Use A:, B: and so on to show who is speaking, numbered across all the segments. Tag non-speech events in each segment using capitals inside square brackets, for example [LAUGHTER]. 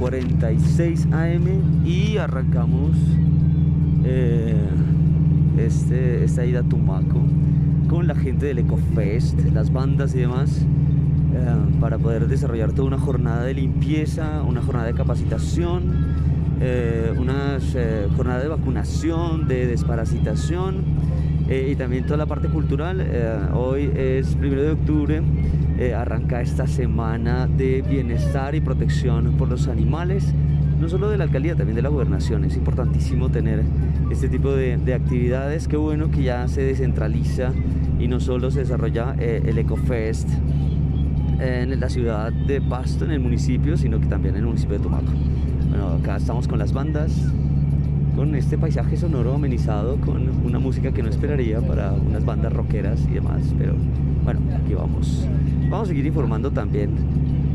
A: 46 AM y arrancamos eh, este, esta ida a Tumaco con la gente del EcoFest, las bandas y demás, eh, para poder desarrollar toda una jornada de limpieza, una jornada de capacitación, eh, una jornada de vacunación, de desparasitación y también toda la parte cultural. hoy es primero de octubre eh, arranca esta semana de bienestar y protección por los animales, no solo de la alcaldía, también de la gobernación. Es importantísimo tener este tipo de, actividades. Qué bueno que ya se descentraliza y no solo se desarrolla eh, el EcoFest en la ciudad de Pasto, en el municipio, sino que también en el municipio de Tumaco. Bueno, acá estamos con las bandas, con este paisaje sonoro amenizado, con una música que no esperaría para unas bandas rockeras y demás, pero bueno, aquí vamos. Vamos a seguir informando también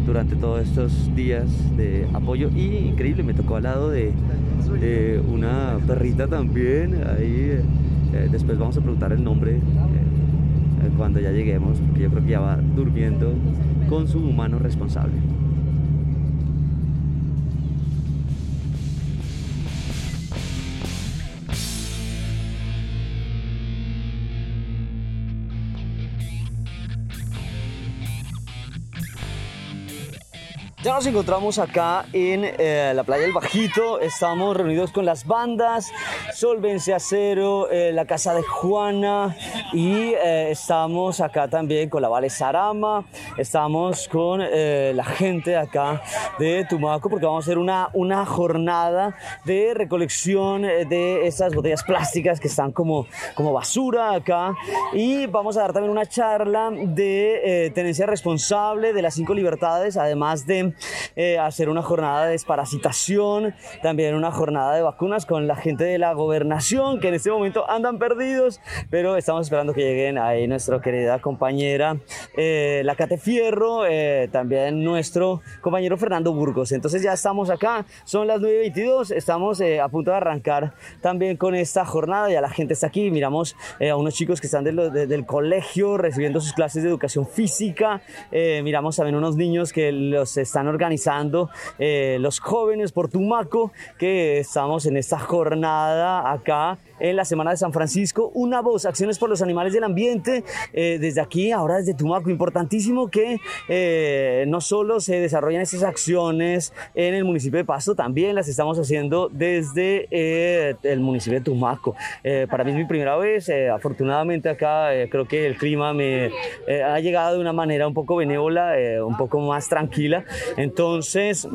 A: durante todos estos días de apoyo y increíble, me tocó al lado de, una perrita también, ahí eh, después vamos a preguntar el nombre eh, cuando ya lleguemos, porque yo creo que ya va durmiendo con su humano responsable. Nos encontramos acá en eh, la playa del Bajito, estamos reunidos con las bandas, Solvencia Cero, eh, la Casa de Juana y eh, estamos acá también con la Vale Sarama, estamos con eh, la gente acá de Tumaco porque vamos a hacer una, una jornada de recolección de esas botellas plásticas que están como, como basura acá. Y vamos a dar también una charla de tenencia responsable de las cinco libertades, además de hacer una jornada de desparasitación, también una jornada de vacunas con la gente de la gobernación que en este momento andan perdidos, pero estamos esperando que lleguen ahí nuestra querida compañera eh, La Cate Fierro, eh, también nuestro compañero Fernando Burgos. Entonces ya estamos acá, son las 9.22, estamos eh, a punto de arrancar también con esta jornada, ya la gente está aquí, miramos a unos chicos que están del colegio recibiendo sus clases de educación física, miramos también unos niños que los están organizando, los jóvenes por Tumaco, que estamos en esta jornada acá en la Semana de San Francisco. Una voz, acciones por los animales del ambiente. Eh, desde aquí, ahora desde Tumaco, importantísimo que eh, no solo se desarrollen estas acciones en el municipio de Pasto, también las estamos haciendo desde eh, el municipio de Tumaco. para mí es mi primera vez, afortunadamente acá creo que el clima me ha llegado de una manera un poco benévola, un poco más tranquila. Entonces,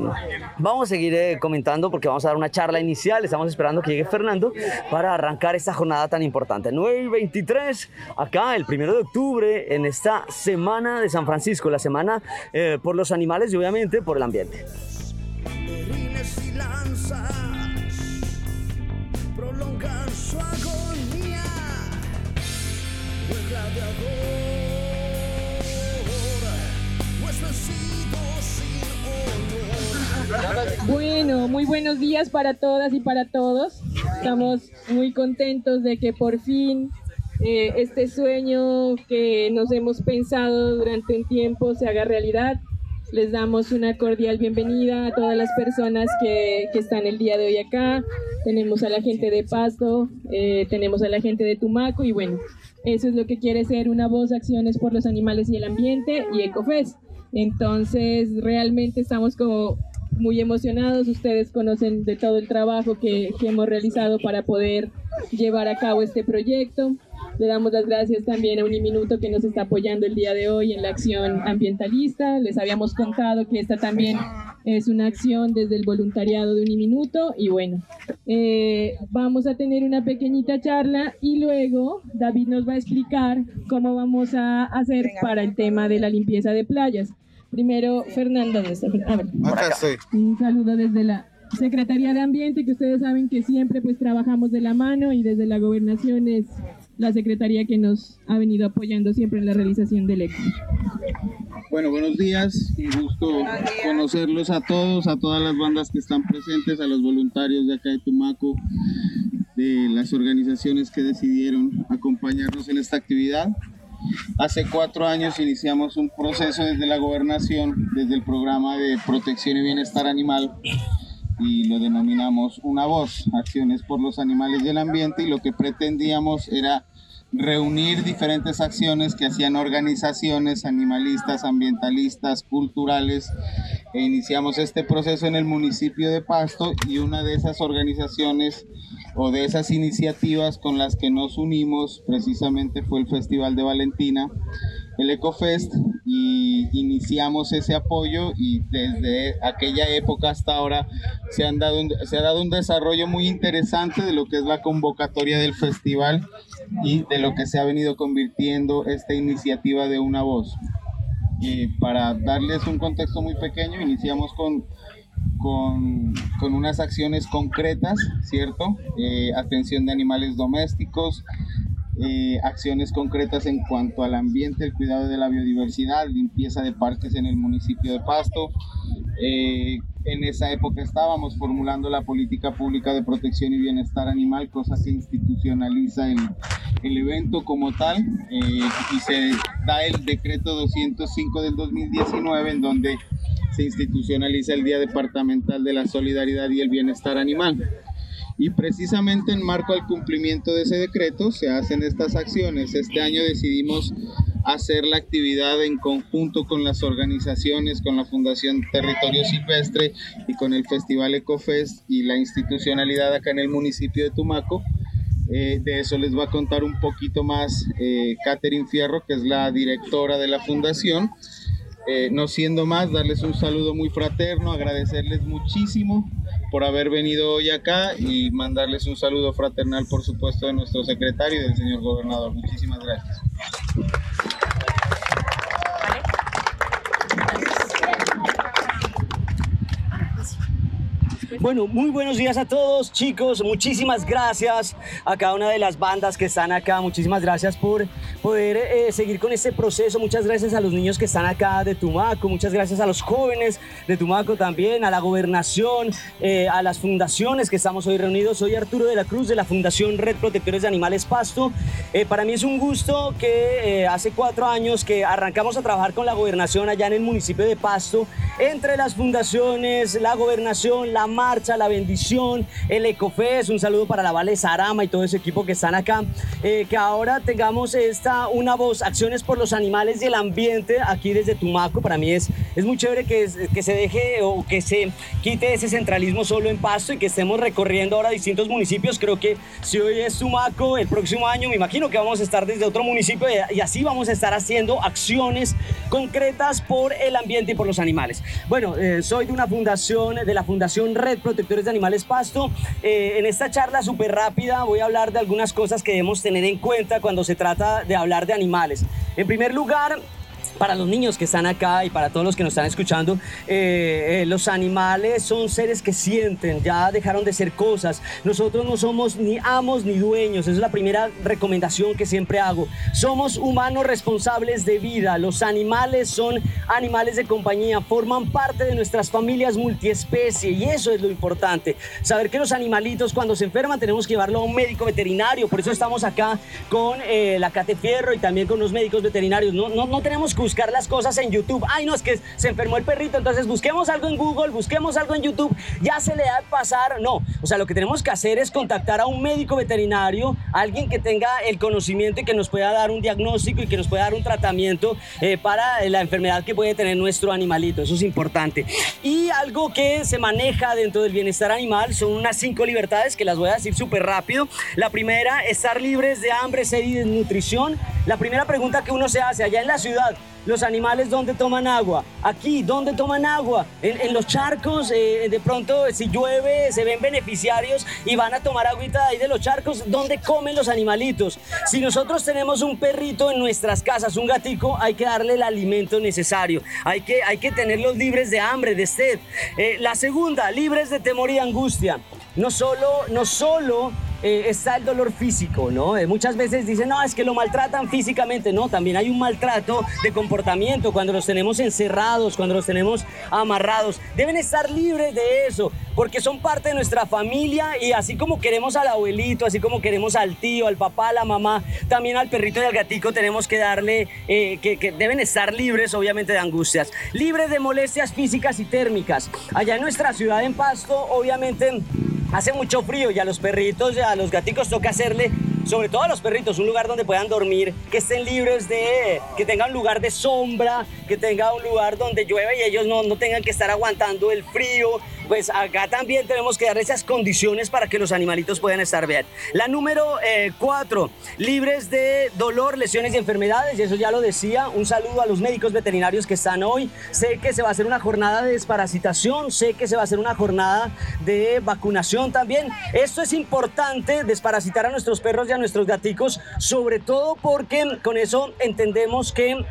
A: vamos a seguir comentando porque vamos a dar una charla inicial, estamos esperando que llegue Fernando para arrancar esta jornada tan importante. 9 y 23, acá el primero de octubre, en esta semana de San Francisco, la semana eh, por los animales y obviamente por el ambiente.
B: Bueno, muy buenos días para todas y para todos. Estamos muy contentos de que por fin eh, este sueño que nos hemos pensado durante un tiempo se haga realidad. Les damos una cordial bienvenida a todas las personas que, que están el día de hoy acá. Tenemos a la gente de Pasto, eh, tenemos a la gente de Tumaco y bueno, eso es lo que quiere ser una voz, acciones por los animales y el ambiente y Ecofest. Entonces, realmente estamos como muy emocionados. Ustedes conocen de todo el trabajo que, que, hemos realizado para poder llevar a cabo este proyecto. Le damos las gracias también a Uniminuto que nos está apoyando el día de hoy en la acción ambientalista. Les habíamos contado que esta también es una acción desde el voluntariado de Uniminuto y bueno, eh, vamos a tener una pequeñita charla y luego David nos va a explicar cómo vamos a hacer para el tema de la limpieza de playas. Primero, Fernando, Un saludo desde la Secretaría de Ambiente, que ustedes saben que siempre pues trabajamos de la mano y desde la gobernación es la secretaría que nos ha venido apoyando siempre en la realización del ECO.
C: Bueno, buenos días, un gusto conocerlos a todos, a todas las bandas que están presentes, a los voluntarios de acá de Tumaco, de las organizaciones que decidieron acompañarnos en esta actividad. Hace cuatro años iniciamos un proceso desde la gobernación, desde el programa de protección y bienestar animal, y lo denominamos Una Voz, Acciones por los Animales y el Ambiente, y lo que pretendíamos era reunir diferentes acciones que hacían organizaciones animalistas, ambientalistas, culturales, e iniciamos este proceso en el municipio de Pasto y una de esas organizaciones o de esas iniciativas con las que nos unimos precisamente fue el Festival de Valentina, el EcoFest, y iniciamos ese apoyo y desde aquella época hasta ahora se, han dado se ha dado un desarrollo muy interesante de lo que es la convocatoria del festival y de lo que se ha venido convirtiendo esta iniciativa de una voz. Y para darles un contexto muy pequeño, iniciamos con con, con, unas acciones concretas, ¿cierto? Eh, atención de animales domésticos, eh, acciones concretas en cuanto al ambiente, el cuidado de la biodiversidad, limpieza de parques en el municipio de Pasto. Eh, en esa época estábamos formulando la política pública de protección y bienestar animal, cosa que institucionaliza el, el evento como tal y se da el decreto 205 del 2019 en donde institucionaliza el Día Departamental de la Solidaridad y el Bienestar Animal. Y precisamente en marco al cumplimiento de ese decreto se hacen estas acciones. Este año decidimos
D: hacer la actividad en conjunto con las organizaciones, con la Fundación Territorio Silvestre y con el Festival Ecofest y la institucionalidad acá en el municipio de Tumaco. Eh, de eso les va a contar un poquito más eh, Catherine Fierro, que es la directora de la fundación. Eh, no siendo más, darles un saludo muy fraterno, agradecerles muchísimo por haber venido hoy acá y mandarles un saludo fraternal, por supuesto, de nuestro secretario y del señor gobernador. Muchísimas gracias.
A: Bueno, muy buenos días a todos, chicos. Muchísimas gracias a cada una de las bandas que están acá. Muchísimas gracias por poder eh, seguir con este proceso. Muchas gracias a los niños que están acá de Tumaco. Muchas gracias a los jóvenes de Tumaco también, a la gobernación, eh, a las fundaciones que estamos hoy reunidos. Soy Arturo de la Cruz de la Fundación Red Protectores de Animales Pasto. Eh, para mí es un gusto que hace cuatro años que arrancamos a trabajar con la gobernación allá en el municipio de Pasto, entre las fundaciones, la gobernación, la marcha, la bendición, el Ecofes, un saludo para la Vale Sarama y todo ese equipo que están acá, eh, que ahora tengamos esta, una voz, acciones por los animales y el ambiente aquí desde Tumaco, para mí es, es muy chévere que, que se deje o que se quite ese centralismo solo en Pasto y que estemos recorriendo ahora distintos municipios, creo que si hoy es Tumaco, el próximo año me imagino que vamos a estar desde otro municipio y así vamos a estar haciendo acciones concretas por el ambiente y por los animales. Bueno, eh, soy de una fundación, de la Fundación Red Protectores de Animales Pasto. Eh, en esta charla súper rápida voy a hablar de algunas cosas que debemos tener en cuenta cuando se trata de hablar de animales. En primer lugar, para los niños que están acá y para todos los que nos están escuchando, eh, eh, los animales son seres que sienten, ya dejaron de ser cosas. Nosotros no somos ni amos ni dueños, esa es la primera recomendación que siempre hago. Somos humanos responsables de vida, los animales son animales de compañía, forman parte de nuestras familias multiespecie y eso es lo importante. Saber que los animalitos cuando se enferman tenemos que llevarlo a un médico veterinario, por eso estamos acá con eh, la Cate Fierro y también con los médicos veterinarios. No, no, no tenemos buscar las cosas en YouTube. Ay, no, es que se enfermó el perrito, entonces busquemos algo en Google, busquemos algo en YouTube, ya se le da pasar. No, o sea, lo que tenemos que hacer es contactar a un médico veterinario, alguien que tenga el conocimiento y que nos pueda dar un diagnóstico y que nos pueda dar un tratamiento eh, para la enfermedad que puede tener nuestro animalito. Eso es importante. Y algo que se maneja dentro del bienestar animal son unas cinco libertades que las voy a decir súper rápido. La primera, estar libres de hambre, sed y desnutrición. La primera pregunta que uno se hace allá en la ciudad, los animales dónde toman agua. Aquí, ¿dónde toman agua? En, los charcos, eh, de pronto, si llueve, se ven beneficiarios y van a tomar agüita ahí de los charcos. ¿Dónde comen los animalitos? Si nosotros tenemos un perrito en nuestras casas, un gatico, hay que darle el alimento necesario. Hay que, hay que tenerlos libres de hambre, de sed. Eh, la segunda, libres de temor y angustia. No solo, no solo eh, está el dolor físico, ¿no? Eh, muchas veces dicen, no, es que lo maltratan físicamente, no, también hay un maltrato de comportamiento cuando los tenemos encerrados, cuando los tenemos amarrados. Deben estar libres de eso, porque son parte de nuestra familia y así como queremos al abuelito, así como queremos al tío, al papá, a la mamá, también al perrito y al gatico tenemos que darle, eh, que, que deben estar libres obviamente de angustias, libres de molestias físicas y térmicas. Allá en nuestra ciudad en Pasto, obviamente hace mucho frío y a los perritos a los gaticos toca hacerle sobre todo a los perritos, un lugar donde puedan dormir, que estén libres de, que tengan un lugar de sombra, que tenga un lugar donde llueva y ellos no, no tengan que estar aguantando el frío. Pues acá también tenemos que dar esas condiciones para que los animalitos puedan estar bien. La número eh, cuatro, libres de dolor, lesiones y enfermedades, y eso ya lo decía. Un saludo a los médicos veterinarios que están hoy. Sé que se va a hacer una jornada de desparasitación, sé que se va a hacer una jornada de vacunación también. Esto es importante, desparasitar a nuestros perros y a nuestros gaticos, sobre todo porque con eso entendemos que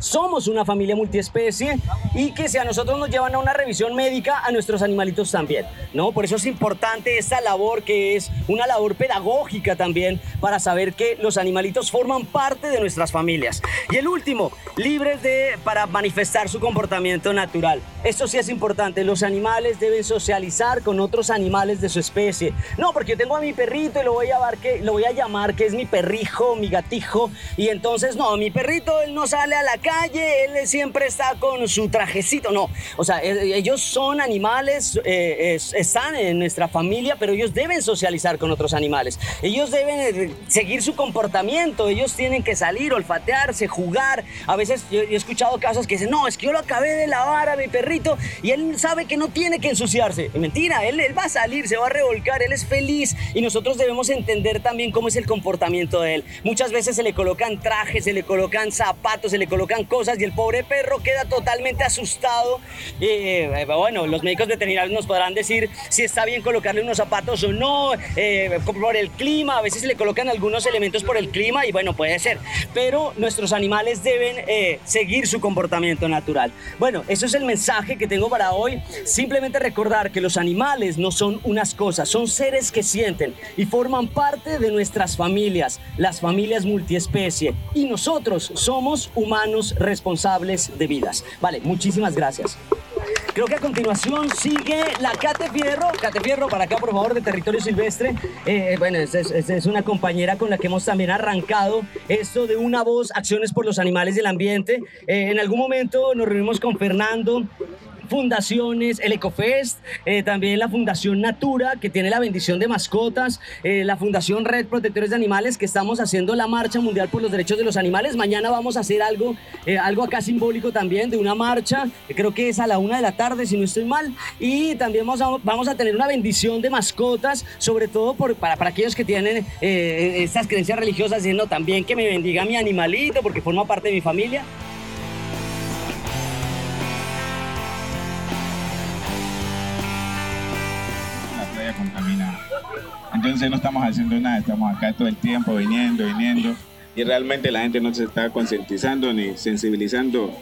A: somos una familia multiespecie y que si a nosotros nos llevan a una revisión médica, a nuestros animalitos también, ¿no? Por eso es importante esta labor que es una labor pedagógica también para saber que los animalitos forman parte de nuestras familias. Y el último, libres de para manifestar su comportamiento natural. Esto sí es importante, los animales deben socializar con otros animales de su especie. No, porque yo tengo a mi perrito y lo voy a llamar que lo voy a llamar que es mi perrijo, mi gatijo y entonces no, mi perrito él no sale a la calle calle, él siempre está con su trajecito. No, o sea, e, ellos son animales, eh, están en nuestra familia, pero ellos deben socializar con otros animales. Ellos deben eh, seguir su comportamiento, ellos tienen que salir, olfatearse, jugar. A veces yo, he escuchado casos que dicen, no, es que yo lo acabé de lavar a mi perrito y él sabe que no tiene que ensuciarse. Mentira, él, él va a salir, se va a revolcar, él es feliz y nosotros debemos entender también cómo es el comportamiento de él. Muchas veces se le colocan trajes, se le colocan zapatos, se le colocan cosas y el pobre perro queda totalmente asustado. Eh, bueno, los médicos veterinarios nos podrán decir si está bien colocarle unos zapatos o no, eh, por el clima, a veces le colocan algunos elementos por el clima y bueno, puede ser, pero nuestros animales deben eh, seguir su comportamiento natural. Bueno, eso es el mensaje que tengo para hoy. Simplemente recordar que los animales no son unas cosas, son seres que sienten y forman parte de nuestras familias, las familias multiespecie. Y nosotros somos humanos responsables de vidas. Vale, muchísimas gracias. Creo que a continuación sigue la Cate Fierro. Cate Fierro, para acá, por favor, de Territorio Silvestre. Eh, bueno, es, es, una compañera con la que hemos también arrancado esto de una voz, acciones por los animales del ambiente. Eh, en algún momento nos reunimos con Fernando fundaciones, el Ecofest, eh, también la Fundación Natura, que tiene la bendición de mascotas, eh, la Fundación Red Protectores de Animales, que estamos haciendo la Marcha Mundial por los Derechos de los Animales. Mañana vamos a hacer algo, eh, algo acá simbólico también, de una marcha, creo que es a la una de la tarde, si no estoy mal, y también vamos a, vamos a tener una bendición de mascotas, sobre todo por, para, para aquellos que tienen estas creencias religiosas, diciendo también que me bendiga mi animalito, porque forma parte de mi familia.
D: Entonces no estamos haciendo nada, estamos acá todo el tiempo viniendo, viniendo y realmente la gente no se está concientizando ni sensibilizando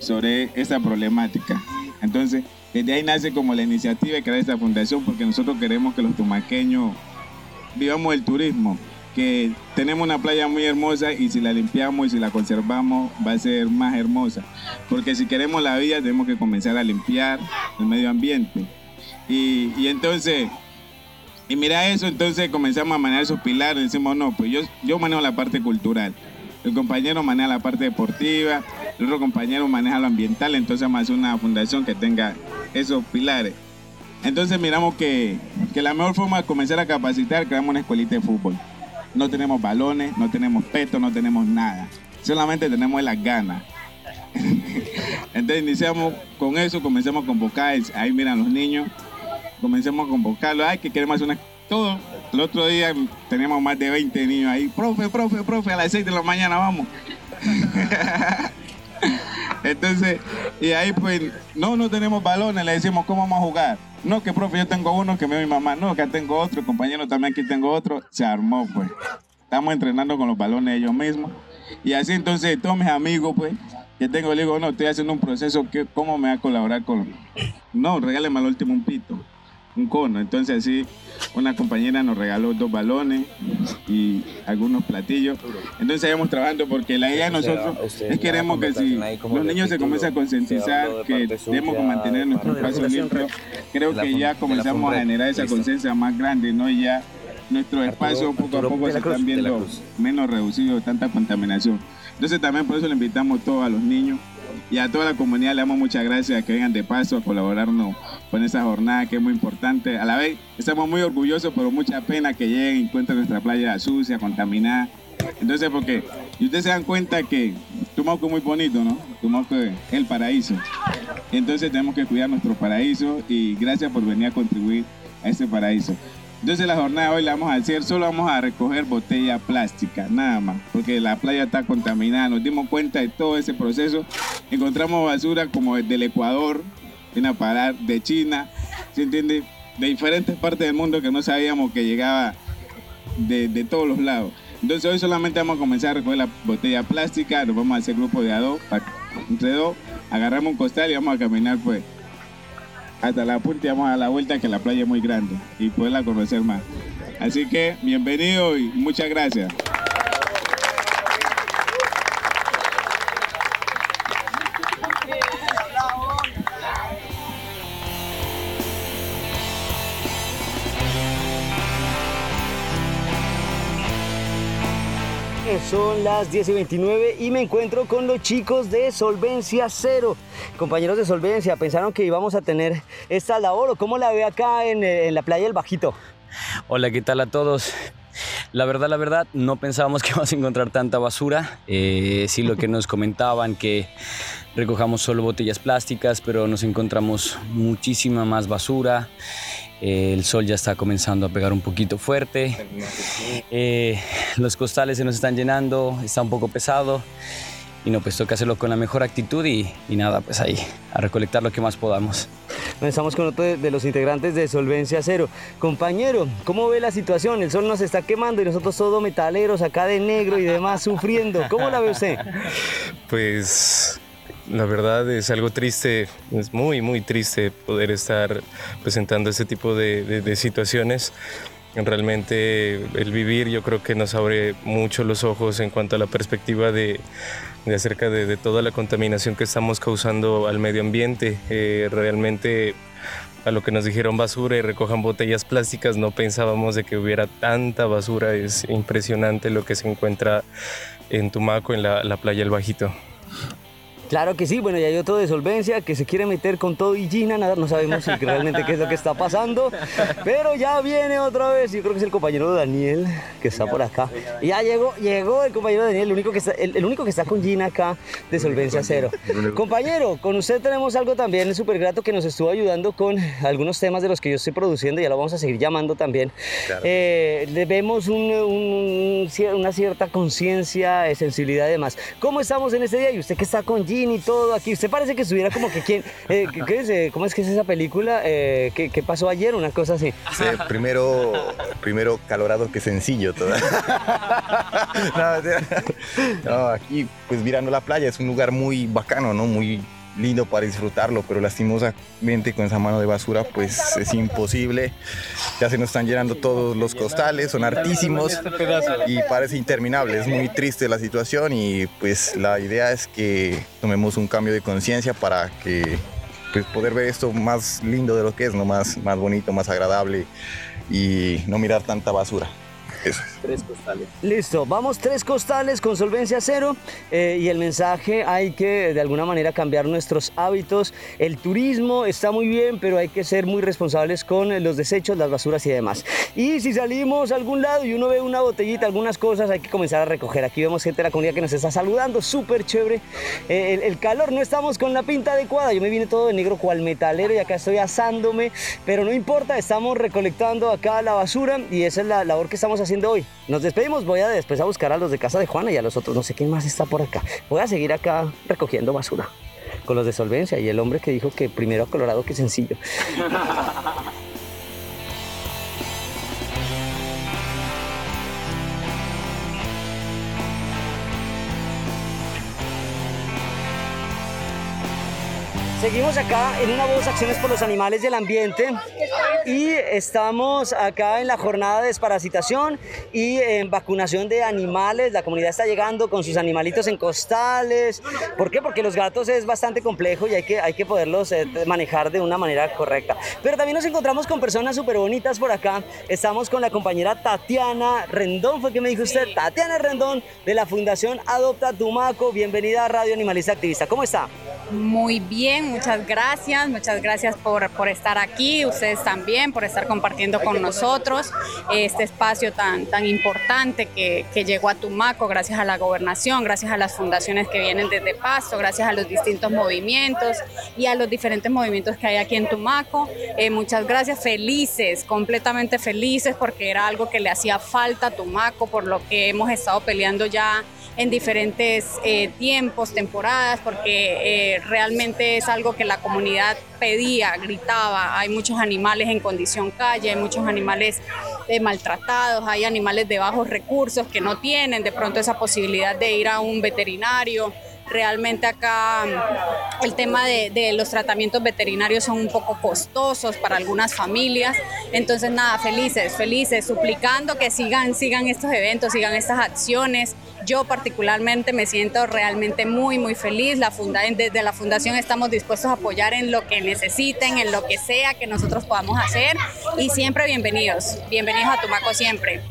D: sobre esta problemática. Entonces, desde ahí nace como la iniciativa de crear esta fundación porque nosotros queremos que los tumaqueños vivamos el turismo, que tenemos una playa muy hermosa y si la limpiamos y si la conservamos va a ser más hermosa. Porque si queremos la vida tenemos que comenzar a limpiar el medio ambiente. Y, y entonces y mira eso, entonces comenzamos a manejar esos pilares. Decimos, no, pues yo, yo manejo la parte cultural. El compañero maneja la parte deportiva, el otro compañero maneja lo ambiental, entonces vamos a hacer una fundación que tenga esos pilares. Entonces miramos que, que la mejor forma de comenzar a capacitar, creamos una escuelita de fútbol. No tenemos balones, no tenemos peto, no tenemos nada. Solamente tenemos las ganas. [LAUGHS] Entonces iniciamos con eso, comenzamos a convocar, ahí miran los niños, comencemos a convocarlo. Ay, que queremos hacer una. Todo. El otro día teníamos más de 20 niños ahí. Profe, profe, profe, a las 6 de la mañana vamos. [LAUGHS] Entonces, y ahí pues, no, no tenemos balones, le decimos, ¿cómo vamos a jugar? No, que profe, yo tengo uno que me mi mamá, no, que tengo otro, compañero también aquí tengo otro, se armó pues. Estamos entrenando con los balones ellos mismos. Y así entonces todos mis amigos pues, que tengo, le digo, no, estoy haciendo un proceso, que, ¿cómo me va a colaborar con...? No, regáleme al último un pito un cono. Entonces así una compañera nos regaló dos balones y algunos platillos. Entonces seguimos trabajando porque la idea de nosotros es queremos que si los niños se comiencen a concientizar que tenemos que mantener nuestro espacio limpio, creo que ya comenzamos a generar esa conciencia más grande, ¿no? Y ya nuestros espacios poco a poco se están viendo menos reducidos de tanta contaminación. Entonces también por eso le invitamos todos a los niños y a toda la comunidad le damos muchas gracias que vengan de paso a colaborarnos con esa jornada que es muy importante. A la vez estamos muy orgullosos, pero mucha pena que lleguen y encuentren nuestra playa sucia, contaminada. Entonces, porque y ustedes se dan cuenta que Tumaco es muy bonito, ¿no? Tumaco es el paraíso. Entonces tenemos que cuidar nuestro paraíso y gracias por venir a contribuir a ese paraíso. Entonces la jornada de hoy la vamos a hacer, solo vamos a recoger botella plástica, nada más, porque la playa está contaminada. Nos dimos cuenta de todo ese proceso. Encontramos basura como del Ecuador, viene a parar de China, ¿se entiende? De diferentes partes del mundo que no sabíamos que llegaba de, de todos los lados. Entonces hoy solamente vamos a comenzar a recoger la botella plástica, nos vamos a hacer grupo de a dos, entre dos, agarramos un costal y vamos a caminar pues hasta la punta y vamos a la vuelta que la playa es muy grande y poderla conocer más. Así que bienvenido y muchas gracias.
A: Son las 10 y 29 y me encuentro con los chicos de Solvencia Cero. Compañeros de Solvencia, ¿pensaron que íbamos a tener esta labor o cómo la ve acá en, la playa del Bajito?
E: Hola, ¿qué tal a todos? La verdad, la verdad, no pensábamos que íbamos a encontrar tanta basura. Eh, sí, lo que nos comentaban que recojamos solo botellas plásticas, pero nos encontramos muchísima más basura. Eh, el sol ya está comenzando a pegar un poquito fuerte. Eh, los costales se nos están llenando, está un poco pesado. Y no, pues toca hacerlo con la mejor actitud y, y nada, pues ahí, a recolectar lo que más podamos.
A: Estamos con otro de, de los integrantes de Solvencia Cero. Compañero, ¿cómo ve la situación? El sol nos está quemando y nosotros todos metaleros acá de negro y demás sufriendo. ¿Cómo la ve usted? [LAUGHS]
F: Pues la verdad es algo triste, es muy, muy triste poder estar presentando este tipo de, de- de situaciones. Realmente el vivir yo creo que nos abre mucho los ojos en cuanto a la perspectiva de, de acerca de, toda la contaminación que estamos causando al medio ambiente. Eh, realmente a lo que nos dijeron basura y recojan botellas plásticas, no pensábamos de que hubiera tanta basura. Es impresionante lo que se encuentra en Tumaco, en la, la playa El Bajito.
A: Claro que sí, bueno, y hay otro de solvencia que se quiere meter con todo y Gina, nada, no sabemos si realmente qué es lo que está pasando, pero ya viene otra vez, yo creo que es el compañero Daniel que está por acá. Y ya llegó, llegó el compañero Daniel, el único que está, el, el único que está con Gina acá de solvencia cero. Compañero, con usted tenemos algo también súper grato que nos estuvo ayudando con algunos temas de los que yo estoy produciendo, ya lo vamos a seguir llamando también. Eh, le vemos un- un- una cierta conciencia, sensibilidad y demás. ¿Cómo estamos en este día? Y usted que está con Y todo aquí, usted parece que estuviera como que quién, eh, ¿qué- es, eh, ¿cómo es que es esa película? Eh, ¿qué, qué pasó ayer? Una cosa así.
G: Sí, primero, primero calorado que sencillo. todo. [LAUGHS] [LAUGHS] no, aquí, pues mirando la playa, es un lugar muy bacano, ¿no? Muy lindo para disfrutarlo, pero lastimosamente con esa mano de basura, pues es imposible. Ya se nos están llenando todos los costales, son hartísimos y parece interminable. Es muy triste la situación y pues la idea es que tomemos un cambio de conciencia para que pues poder ver esto más lindo de lo que es, ¿no? más, más bonito, más agradable y no mirar tanta basura.
E: Tres costales.
A: Listo, vamos tres costales con solvencia cero eh, y el mensaje hay que de alguna manera cambiar nuestros hábitos. El turismo está muy bien, pero hay que ser muy responsables con eh, los desechos, las basuras y demás. Y si salimos a algún lado y uno ve una botellita, algunas cosas, hay que comenzar a recoger. Aquí vemos gente de la comunidad que nos está saludando, súper chévere. Eh, el, el calor, no estamos con la pinta adecuada. Yo me vine todo de negro cual metalero y acá estoy asándome, pero no importa, estamos recolectando acá la basura y esa es la labor que estamos haciendo hoy. Nos despedimos, voy a después a buscar a los de casa de Juana y a los otros, no sé quién más está por acá. Voy a seguir acá recogiendo basura con los de solvencia y el hombre que dijo que primero colorado que sencillo. [LAUGHS] Seguimos acá en una voz Acciones por los Animales y el Ambiente y estamos acá en la jornada de desparasitación y en vacunación de animales. La comunidad está llegando con sus animalitos en costales. ¿Por qué? Porque los gatos es bastante complejo y hay que, hay que poderlos eh, manejar de una manera correcta. Pero también nos encontramos con personas súper bonitas por acá. Estamos con la compañera Tatiana Rendón, fue que me dijo usted, Tatiana Rendón de la Fundación Adopta Tumaco. Bienvenida a Radio Animalista Activista. ¿Cómo está?
H: Muy bien, muchas gracias, muchas gracias por, por estar aquí, ustedes también, por estar compartiendo con nosotros este espacio tan, tan importante que, que llegó a Tumaco gracias a la gobernación, gracias a las fundaciones que vienen desde Pasto, gracias a los distintos movimientos y a los diferentes movimientos que hay aquí en Tumaco. Eh, muchas gracias, felices, completamente felices porque era algo que le hacía falta a Tumaco, por lo que hemos estado peleando ya en diferentes eh, tiempos, temporadas, porque eh, realmente es algo que la comunidad pedía, gritaba. Hay muchos animales en condición calle, hay muchos animales eh, maltratados, hay animales de bajos recursos que no tienen de pronto esa posibilidad de ir a un veterinario. Realmente acá mm, el tema de, los tratamientos veterinarios son un poco costosos para algunas familias. Entonces, nada, felices, felices, suplicando que sigan, sigan estos eventos, sigan estas acciones. Yo particularmente me siento realmente muy, muy feliz. La funda desde la fundación estamos dispuestos a apoyar en lo que necesiten, en lo que sea que nosotros podamos hacer. Y siempre bienvenidos, bienvenidos a Tumaco siempre.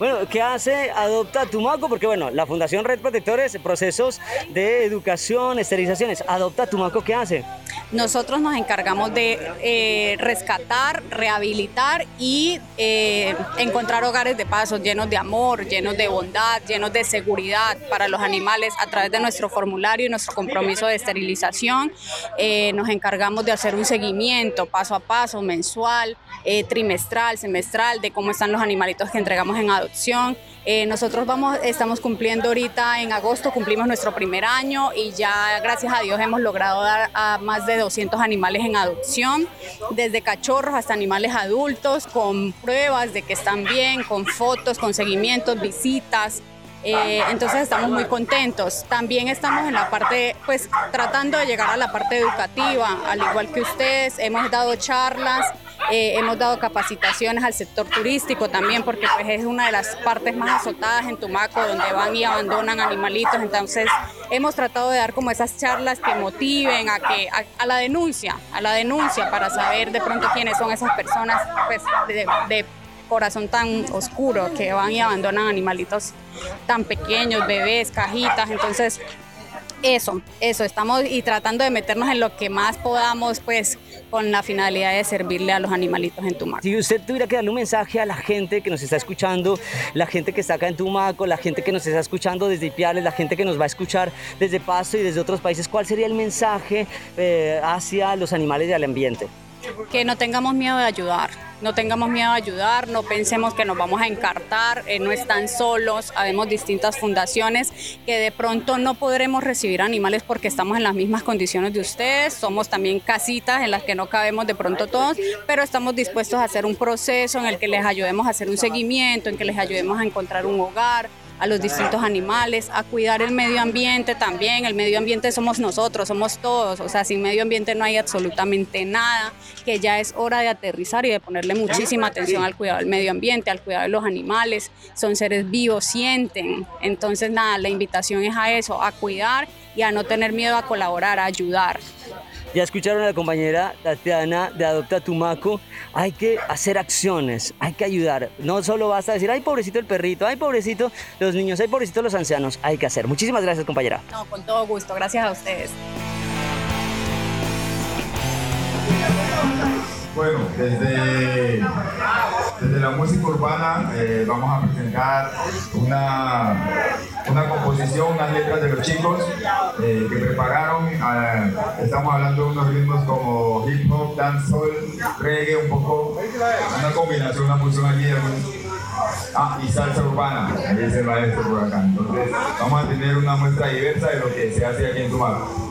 A: Bueno, ¿qué hace Adopta Tumaco? Porque bueno, la Fundación Red Protectores, procesos de educación, esterilizaciones. Adopta Tumaco, ¿qué hace?
H: Nosotros nos encargamos de eh, rescatar, rehabilitar y eh, encontrar hogares de paso llenos de amor, llenos de bondad, llenos de seguridad para los animales a través de nuestro formulario y nuestro compromiso de esterilización. Eh, nos encargamos de hacer un seguimiento paso a paso, mensual, trimestral, semestral, de cómo están los animalitos que entregamos en adopción. nosotros vamos, estamos cumpliendo ahorita en agosto, cumplimos nuestro primer año y ya gracias a Dios hemos logrado dar a más de 200 animales en adopción, desde cachorros hasta animales adultos, con pruebas de que están bien, con fotos, con seguimientos, visitas. Eh, entonces estamos muy contentos. También estamos en la parte, pues tratando de llegar a la parte educativa, al igual que ustedes, hemos dado charlas eh, hemos dado capacitaciones al sector turístico también, porque pues, es una de las partes más azotadas en Tumaco, donde van y abandonan animalitos. Entonces, hemos tratado de dar como esas charlas que motiven a, que, a, la denuncia, a la denuncia, para saber de pronto quiénes son esas personas pues, de, de corazón tan oscuro que van y abandonan animalitos tan pequeños, bebés, cajitas. Entonces, eso, eso, estamos y tratando de meternos en lo que más podamos, pues, con la finalidad de servirle a los animalitos en Tumaco.
A: Si usted tuviera que darle un mensaje a la gente que nos está escuchando, la gente que está acá en Tumaco, la gente que nos está escuchando desde Ipiales, la gente que nos va a escuchar desde Pasto y desde otros países, ¿cuál sería el mensaje eh, hacia los animales y al ambiente?
H: Que no tengamos miedo de ayudar, no tengamos miedo a ayudar, no pensemos que nos vamos a encartar, eh, no están solos, habemos distintas fundaciones que de pronto no podremos recibir animales porque estamos en las mismas condiciones de ustedes, somos también casitas en las que no cabemos de pronto todos, pero estamos dispuestos a hacer un proceso en el que les ayudemos a hacer un seguimiento, en que les ayudemos a encontrar un hogar, a los distintos animales, a cuidar el medio ambiente también. El medio ambiente somos nosotros, somos todos. O sea, sin medio ambiente no hay absolutamente nada, que ya es hora de aterrizar y de ponerle muchísima atención al cuidado del medio ambiente, al cuidado de los animales. Son seres vivos, sienten. Entonces, nada, la invitación es a eso, a cuidar y a no tener miedo a colaborar, a ayudar.
A: Ya escucharon a la compañera Tatiana de Adopta Tumaco. Hay que hacer acciones, hay que ayudar. No solo basta decir, ay, pobrecito el perrito, ay, pobrecito los niños, ay, pobrecito los ancianos. Hay que hacer. Muchísimas gracias, compañera.
H: No, con todo gusto. Gracias a ustedes.
I: Bueno, desde, desde la música urbana eh, vamos a presentar una, una composición, unas letras de los chicos eh, que prepararon. Eh, estamos hablando de unos ritmos como hip hop, dancehall, reggae, un poco, una combinación, una fusión aquí Ah, y salsa urbana, ahí es el maestro por acá. Entonces, vamos a tener una muestra diversa de lo que se hace aquí en Tumaco.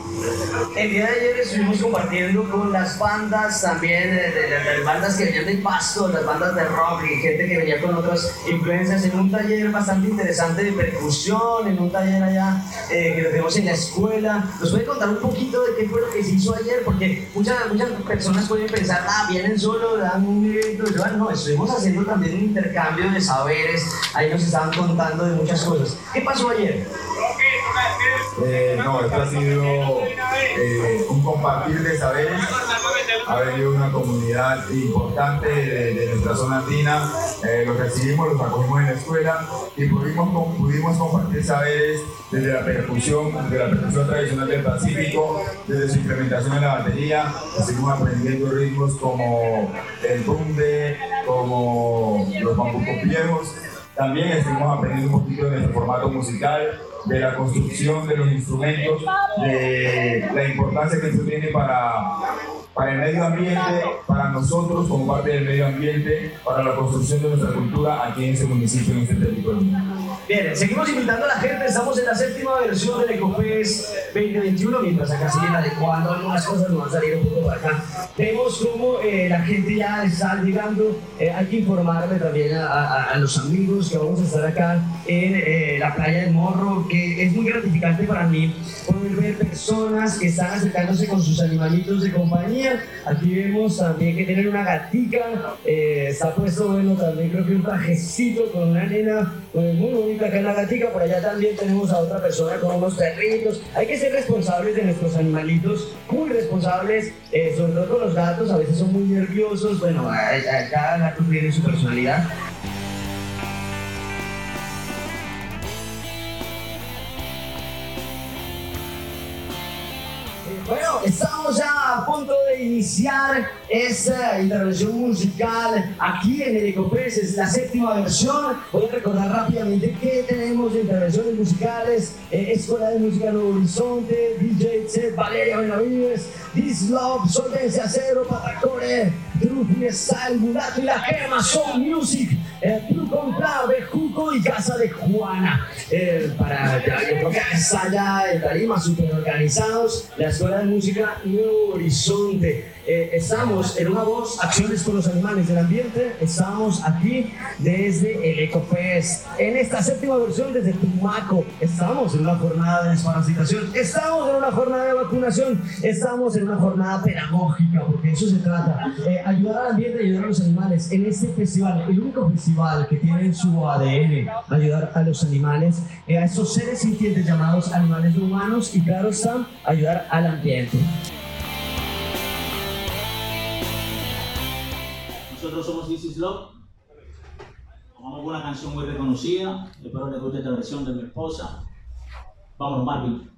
J: El día de ayer estuvimos compartiendo con las bandas también, de, las bandas que venían del pasto, las bandas de rock y gente que venía con otras influencias en un taller bastante interesante de percusión, en un taller allá eh, que lo tenemos en la escuela. ¿Nos puede contar un poquito de qué fue lo que se hizo ayer? Porque muchas, muchas personas pueden pensar, ah, vienen solo, dan un evento, no, estuvimos haciendo también un intercambio de saberes, ahí nos estaban contando de muchas cosas. ¿Qué pasó ayer?
I: Eh, no, esto ha sido eh, un compartir de saberes. Ha venido una comunidad importante de, nuestra zona andina, eh, los recibimos, los acogimos en la escuela y pudimos, pudimos compartir saberes desde la percusión, desde la percusión tradicional del Pacífico, desde su implementación en la batería, seguimos aprendiendo ritmos como el rumbe, como los bambucos viejos. También estuvimos aprendiendo un poquito de nuestro formato musical, de la construcción de los instrumentos, de la importancia que esto tiene para, para el medio ambiente, para nosotros como parte del medio ambiente, para la construcción de nuestra cultura aquí en ese municipio, en este territorio.
J: Bien, seguimos invitando a la gente, estamos en la séptima versión del Ecofest 2021, mientras acá siguen adecuando algunas cosas, nos van a salir un poco para acá. Vemos cómo eh, la gente ya está llegando, eh, hay que informarle también a, a, los amigos que vamos a estar acá en eh, la playa de Morro, que es muy gratificante para mí poder ver personas que están acercándose con sus animalitos de compañía. Aquí vemos también que tienen una gatica, está puesto, bueno, también creo que un trajecito con una nena muy bonita acá en la gatica, por allá también tenemos a otra persona con unos perritos. Hay que ser responsables de nuestros animalitos, muy responsables, eh, sobre todo con los gatos, a veces son muy nerviosos, bueno, cada gato tiene su personalidad.
A: Bueno, estamos ya a punto de iniciar esta intervención musical aquí en el Ecofest, es la séptima versión. Voy a recordar rápidamente qué tenemos intervenciones musicales: eh, Escuela de Música Nuevo Horizonte, DJ Set, Valeria Benavides, This Love, Solvencia Cero, Patacore, True Freestyle, Mulato y la Gema, Soul Music, eh, True Conclave, Juco y Casa de Juana. Eh, para, está ya en Tarima, súper organizados, la Escuela de Música Nuevo Horizonte. Eh, estamos en una voz, acciones con los animales del ambiente. Estamos aquí desde el EcoFest. En esta séptima versión desde Tumaco. Estamos en una jornada de desparasitación. Estamos en una jornada de vacunación. Estamos en una jornada pedagógica, porque eso se trata. Eh, ayudar al ambiente ayudar a los animales. En este festival, el único festival que tiene en su ADN ayudar a los animales, eh, a esos seres sintientes llamados animales no humanos y claro está, ayudar al ambiente.
K: Somos This Is Love. Vamos una canción muy reconocida. Espero les guste esta versión de mi esposa. Vámonos, Marvin.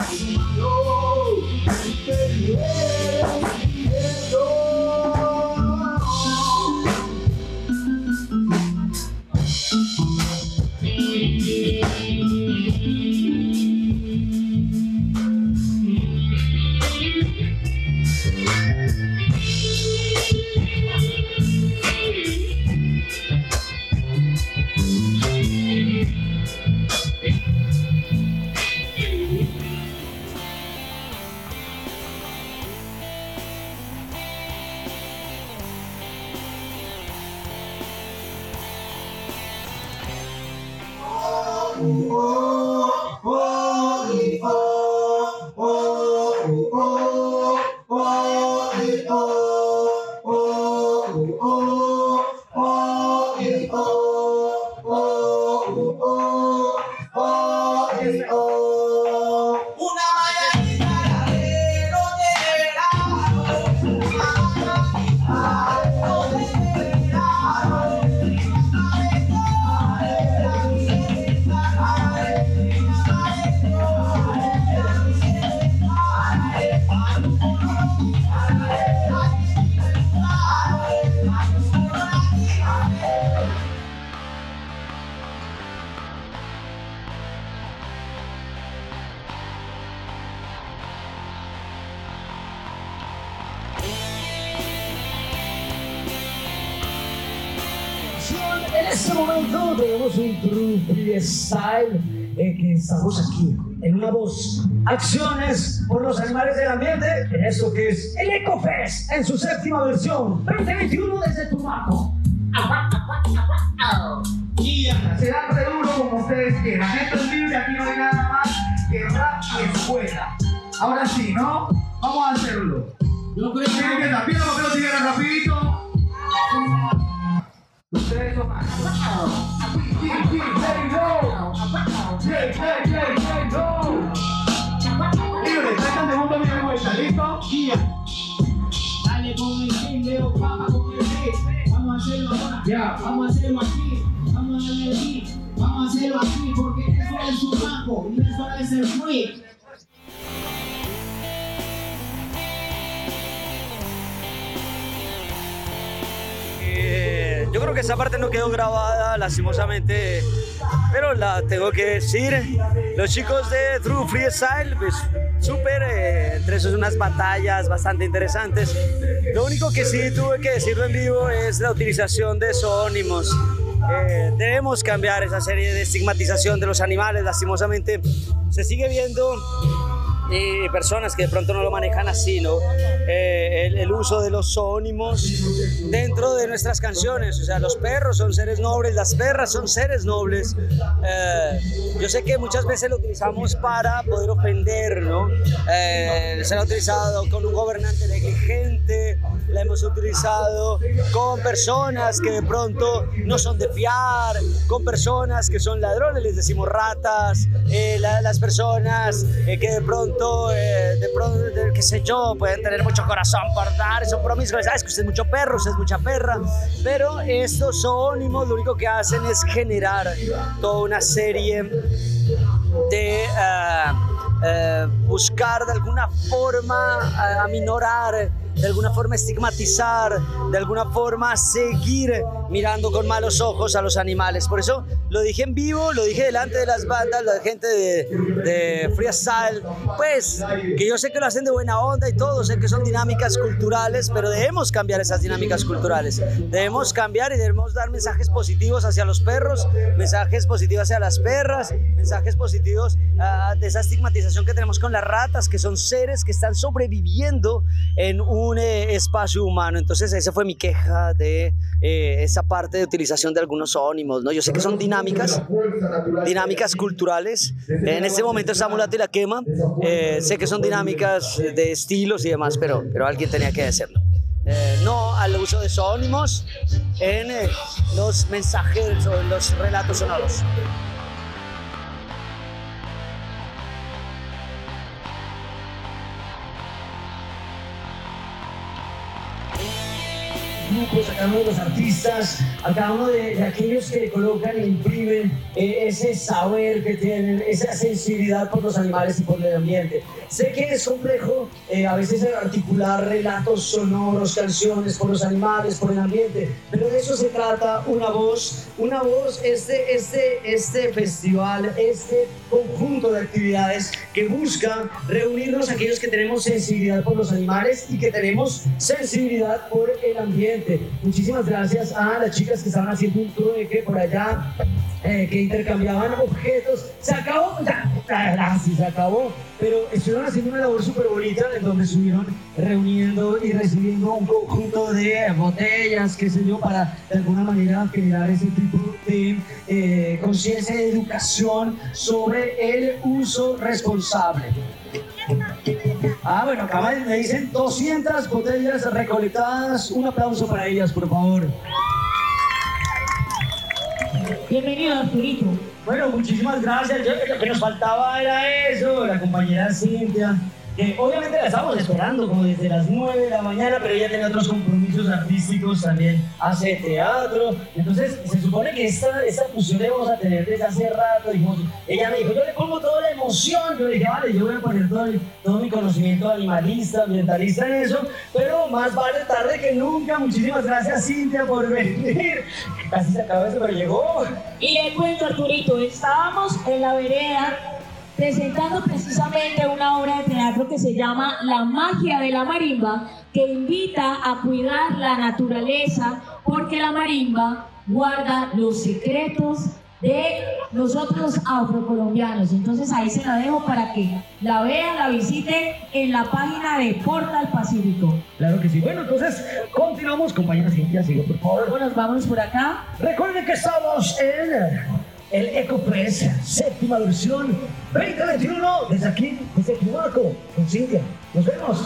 L: Una
J: animales del ambiente en esto que es el EcoFest en su séptima versión 2021 desde Tumaco.
M: Será tan duro como ustedes quieran. Esto es libre, aquí no hay nada más que rap y escuela. Ahora sí, ¿no? Vamos a hacerlo. Yo creo que empieza. Pida papel o tijera rapidito. Ustedes son más. Vuelta, ¿listo?
K: Dale con el fin, Leo, papa con el beat. Vamos a hacerlo ahora.
M: Ya.
K: Vamos a hacerlo aquí. Vamos a darle aquí. Vamos a hacerlo aquí porque eso es su banco y eso es el free.
A: Eh, yo creo que esa parte no quedó grabada, lastimosamente, pero la tengo que decir. Los chicos de True Freestyle, pues súper, eh, entre esos unas batallas bastante interesantes. Lo único que sí tuve que decirlo en vivo es la utilización de zoónimos. Eh, debemos cambiar esa serie de estigmatización de los animales, lastimosamente se sigue viendo y personas que de pronto no lo manejan así, ¿no? Eh, el, el uso de los zoónimos dentro de nuestras canciones, o sea, los perros son seres nobles, las perras son seres nobles. Eh, yo sé que muchas veces lo utilizamos para poder ofender, ¿no? Eh, se ha utilizado con un gobernante negligente, la hemos utilizado con personas que de pronto no son de fiar, con personas que son ladrones, les decimos ratas, eh, la- las personas eh, que de pronto, eh, de pronto, de- qué sé yo, pueden tener mucho corazón por dar, son promiscuos, sabes que usted es mucho perro, usted es mucha perra, pero estos zoónimos lo único que hacen es generar toda una serie de eh, buscar de alguna forma eh, aminorar, de alguna forma estigmatizar, de alguna forma seguir
N: mirando con malos ojos a los animales. Por eso lo dije en vivo, lo dije delante de las bandas, la gente de, de Freestyle, pues que yo sé que lo hacen de buena onda y todo, sé que son dinámicas culturales, pero debemos cambiar esas dinámicas culturales. Debemos cambiar y debemos dar mensajes positivos hacia los perros, mensajes positivos hacia las perras, mensajes positivos ah, de esa estigmatización que tenemos con las ratas, que son seres que están sobreviviendo en un eh, espacio humano. Entonces, esa fue mi queja de eh, esa parte de utilización de algunos ónimos, ¿no? Yo sé que son dinámicas, dinámicas culturales. En este momento está Mulato la quema. Eh, sé que son dinámicas de estilos y demás, pero, pero alguien tenía que decirlo. Eh, no al uso de zoónimos en eh, los mensajes o los relatos sonoros.
A: Grupos, a cada uno de los artistas, a cada uno de, de aquellos que colocan e imprimen eh, ese saber que tienen, esa sensibilidad por los animales y por el ambiente. Sé que es complejo eh, a veces articular relatos sonoros, canciones por los animales, por el ambiente, pero de eso se trata una voz, una voz, este, este, este festival, este conjunto de actividades que busca reunirnos aquellos que tenemos sensibilidad por los animales y que tenemos sensibilidad por el ambiente. Muchísimas gracias a las chicas que estaban haciendo un trueque por allá, eh, que intercambiaban objetos. Se acabó, ya, ya, se acabó, pero estuvieron haciendo una labor súper bonita en donde estuvieron reuniendo y recibiendo un conjunto de botellas, qué sé yo, para de alguna manera generar ese tipo de eh, conciencia y educación sobre el uso responsable. Ah, bueno, acá me dicen 200 botellas recolectadas. Un aplauso para ellas, por favor.
O: Bienvenido, Arturito.
A: Bueno, muchísimas gracias. Yo, lo que nos faltaba era eso, la compañera Cintia. Obviamente la estábamos esperando como desde las 9 de la mañana, pero ella tenía otros compromisos artísticos, también hace teatro. Entonces, se supone que esta, esta fusión la íbamos a tener desde hace rato. Dijimos, ella me dijo, yo le pongo toda la emoción. Yo le dije, vale, yo voy a poner todo, todo mi conocimiento animalista, ambientalista en eso, pero más vale tarde que nunca. Muchísimas gracias, Cintia, por venir. Casi se acaba eso, pero llegó.
O: Y le cuento, Arturito, estábamos en la vereda presentando precisamente una obra de teatro que se llama La magia de la marimba, que invita a cuidar la naturaleza, porque la marimba guarda los secretos de nosotros afrocolombianos. Entonces ahí se la dejo para que la vean, la visiten en la página de Portal Pacífico.
A: Claro que sí. Bueno, entonces continuamos, compañera Cintia, sigue por favor.
O: Bueno, vámonos por acá.
A: Recuerden que estamos en el EcoPress, séptima versión 2021, desde aquí, desde Tumaco, con Cintia. Nos vemos.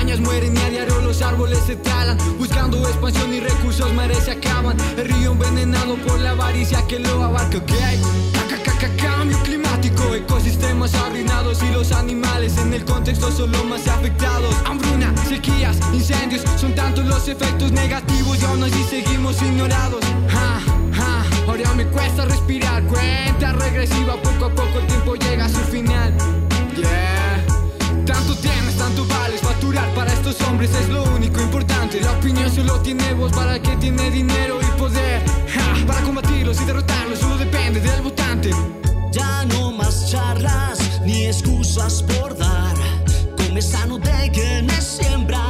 P: Montañas mueren y a diario los árboles se talan. Buscando expansión y recursos, mares se acaban. El río envenenado por la avaricia que lo abarca, ok. Ca- ca- ca- Cambio climático, ecosistemas arruinados y los animales en el contexto son los más afectados. Hambruna, sequías, incendios, son tantos los efectos negativos y aún así seguimos ignorados. Ahora me cuesta respirar, cuenta regresiva, poco a poco el tiempo llega a su final. Yeah. Tanto tienes, tanto vales, facturar para estos hombres es lo único importante. La opinión solo tiene voz para el que tiene dinero y poder. Para combatirlos y derrotarlos solo depende del votante.
Q: Ya no más charlas ni excusas por dar. Come sano de quienes siembran.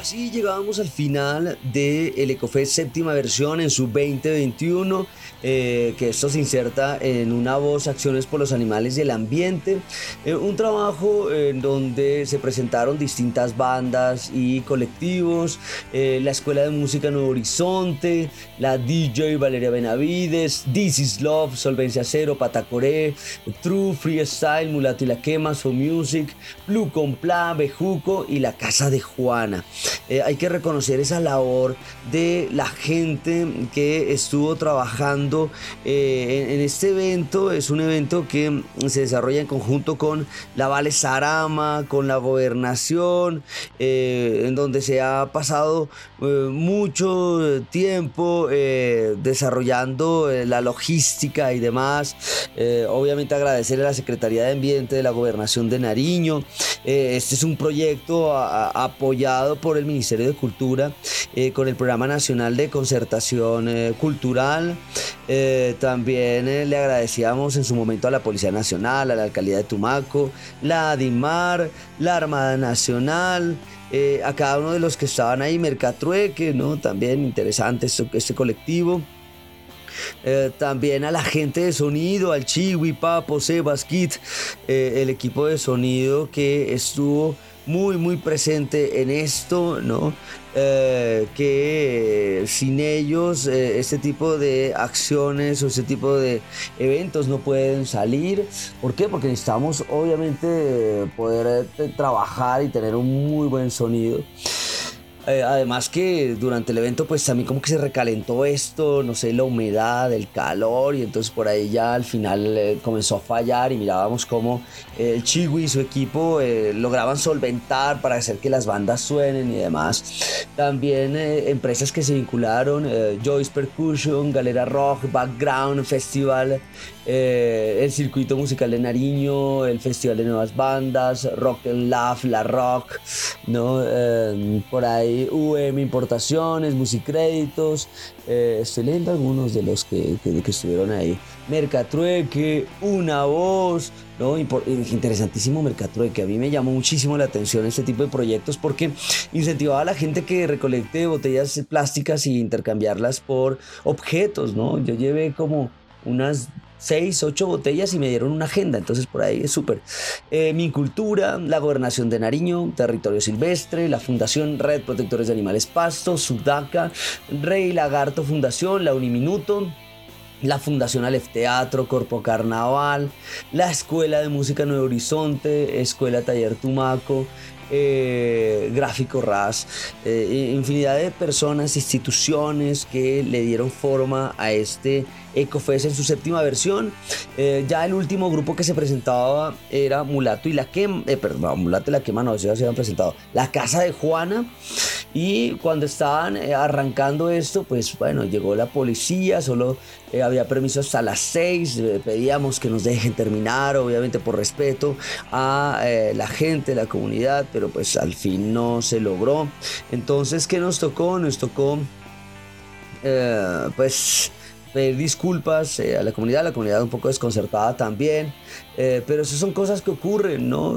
A: Así llegábamos al final de el Ecofest séptima versión en su 2021, eh, que esto se inserta en una voz Acciones por los Animales y el Ambiente, eh, un trabajo en donde se presentaron distintas bandas y colectivos, eh, la Escuela de Música Nuevo Horizonte, la DJ Valeria Benavides, This is Love, Solvencia Cero, Patacoré, True Freestyle, Mulato y la Quema, So Music, Blue Compla, Bejuco y la Casa de Juana. Hay que reconocer esa labor de la gente que estuvo trabajando eh, en, este evento. Es un evento que se desarrolla en conjunto con la Vale Sarama, con la gobernación, eh, en donde se ha pasado eh, mucho tiempo desarrollando la logística y demás. Obviamente agradecerle a la Secretaría de Ambiente de la Gobernación de Nariño. Este es un proyecto apoyado por el Ministerio de Cultura con el Programa Nacional de Concertación Cultural. Eh, también eh, le agradecíamos en su momento a la Policía Nacional, a la Alcaldía de Tumaco, la ADIMAR, la Armada Nacional, eh, a cada uno de los que estaban ahí, Mercatrueque, ¿no? También interesante este colectivo. También a la gente de sonido, al Chiwi, Papo, Sebas, Kit, el equipo de sonido que estuvo muy, muy presente en esto, ¿no? Eh, que sin ellos eh, este tipo de acciones o este tipo de eventos no pueden salir. ¿Por qué? Porque necesitamos obviamente poder eh, trabajar y tener un muy buen sonido. Eh, además que durante el evento pues mí como que se recalentó esto, no sé, la humedad, el calor y entonces por ahí ya al final eh, comenzó a fallar y mirábamos cómo eh, el Chiwi y su equipo lograban solventar para hacer que las bandas suenen y demás. También empresas que se vincularon, Joyce Percussion, Galera Rock, Background Festival, eh, el circuito musical de Nariño, el Festival de Nuevas Bandas, Rock and Laugh, La Rock, ¿no? Eh, por ahí UM Importaciones, Musicréditos, eh, estoy leyendo algunos de los que, que- estuvieron ahí. Mercatrueque, Una Voz, ¿no? Impor- Interesantísimo Mercatrueque. A mí me llamó muchísimo la atención este tipo de proyectos porque incentivaba a la gente que recolecte botellas plásticas y intercambiarlas por objetos, ¿no? Yo llevé como unas seis, ocho botellas y me dieron una agenda, entonces por ahí es súper. Eh, Mi Cultura, la Gobernación de Nariño, Territorio Silvestre, la Fundación Red Protectores de Animales Pasto, Sudaca, Rey Lagarto Fundación, la Uniminuto, la Fundación Aleph Teatro, Corpo Carnaval, la Escuela de Música Nuevo Horizonte, Escuela Taller Tumaco, eh, Gráfico RAS, eh, infinidad de personas, instituciones que le dieron forma a este Ecofest en su séptima versión. Eh, ya el último grupo que se presentaba era Mulato y la Quema, eh, perdón, Mulato y la Quema no, se habían presentado, La Casa de Juana. Y cuando estaban eh, arrancando esto, pues bueno, llegó la policía, solo eh, había permiso hasta las 6, eh, pedíamos que nos dejen terminar, obviamente por respeto a eh, la gente, la comunidad, pero pues al fin no se logró. Entonces, ¿qué nos tocó? Nos tocó, eh, pues pedir disculpas eh, a la comunidad, la comunidad un poco desconcertada también, eh, pero esas son cosas que ocurren, ¿no?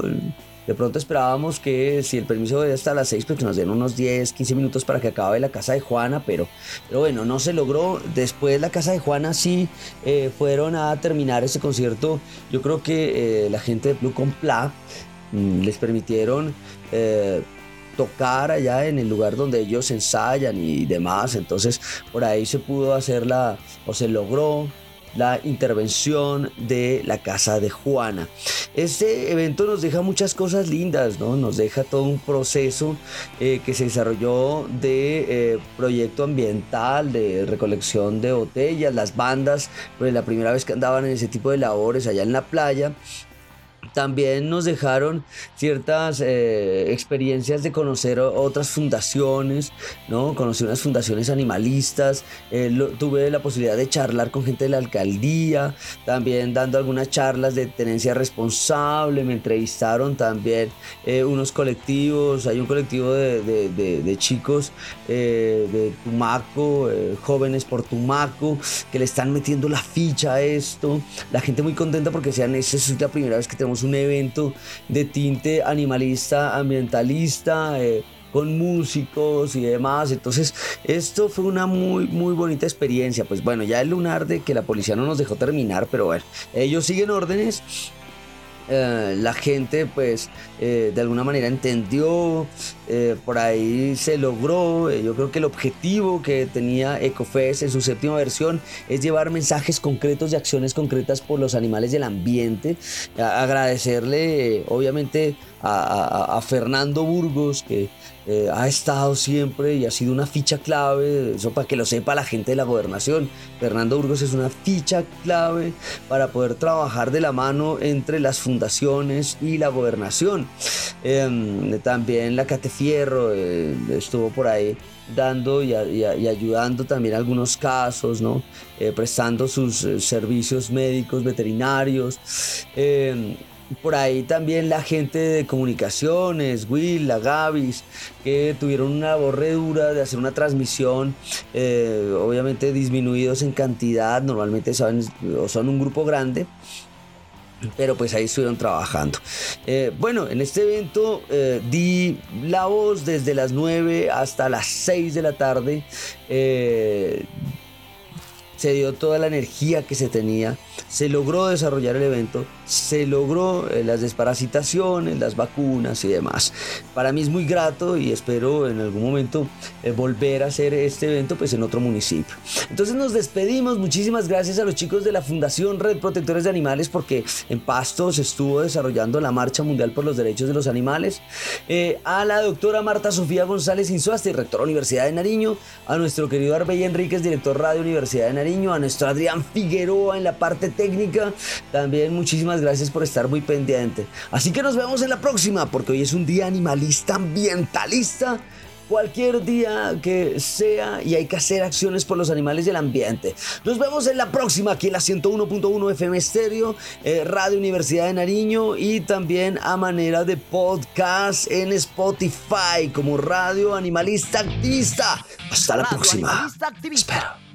A: De pronto esperábamos que si el permiso era hasta las 6, pues que nos den unos 10, 15 minutos para que acabe la casa de Juana, pero, pero bueno, no se logró. Después la casa de Juana sí eh, fueron a terminar ese concierto. Yo creo que la gente de Blue Compla mm, les permitieron tocar allá en el lugar donde ellos ensayan y demás. Entonces por ahí se pudo hacer la, o se logró la intervención de la casa de Juana. Este evento nos deja muchas cosas lindas, ¿no? Nos deja todo un proceso eh, que se desarrolló de eh, proyecto ambiental, de recolección de botellas, las bandas, pues la primera vez que andaban en ese tipo de labores allá en la playa. También nos dejaron ciertas eh, experiencias de conocer otras fundaciones, ¿no? Conocí unas fundaciones animalistas, eh, tuve la posibilidad de charlar con gente de la alcaldía, también dando algunas charlas de tenencia responsable, me entrevistaron también eh, unos colectivos, hay un colectivo de, de- chicos eh, de Tumaco, jóvenes por Tumaco, que le están metiendo la ficha a esto, la gente muy contenta porque sean, esa es la primera vez que tenemos un evento de tinte animalista, ambientalista, eh, con músicos y demás. Entonces, esto fue una muy, muy bonita experiencia. Pues bueno, ya el lunar de que la policía no nos dejó terminar, pero bueno, ellos siguen órdenes. Eh, la gente pues eh, de alguna manera entendió, eh, por ahí se logró, yo creo que el objetivo que tenía Ecofest en su séptima versión es llevar mensajes concretos y acciones concretas por los animales del ambiente, agradecerle obviamente a, Fernando Burgos que eh, ha estado siempre y ha sido una ficha clave, eso para que lo sepa la gente de la gobernación. Fernando Burgos es una ficha clave para poder trabajar de la mano entre las fundaciones y la gobernación. Em, también la Catefierro eh, estuvo por ahí dando y, ayudando también algunos casos, ¿no? Eh, prestando sus servicios médicos, veterinarios. Em, por ahí también la gente de comunicaciones, Will, la Gavis, que tuvieron una labor re dura de hacer una transmisión, eh, obviamente disminuidos en cantidad, normalmente son, o son un grupo grande, pero pues ahí estuvieron trabajando. Eh, bueno, en este evento eh, di la voz desde las 9 hasta las 6 de la tarde. se dio toda la energía que se tenía, se logró desarrollar el evento, se logró eh, las desparasitaciones, las vacunas y demás. Para mí es muy grato y espero en algún momento eh, volver a hacer este evento pues en otro municipio. Entonces nos despedimos, muchísimas gracias a los chicos de la Fundación Red Protectores de Animales porque en Pasto se estuvo desarrollando la Marcha Mundial por los Derechos de los Animales, eh, a la doctora Marta Sofía González Insuaste, rectora Universidad de Nariño, a nuestro querido Arbey Enríquez, director Radio Universidad de Nariño, a nuestro Adrián Figueroa en la parte técnica, también muchísimas gracias por estar muy pendiente. Así que nos vemos en la próxima, porque hoy es un día animalista, ambientalista cualquier día que sea y hay que hacer acciones por los animales y el ambiente. Nos vemos en la próxima aquí en la 101.1 FM Estéreo, eh, Radio Universidad de Nariño y también a manera de podcast en Spotify como Radio Animalista Activista. Hasta la
R: Radio
A: próxima. Espero.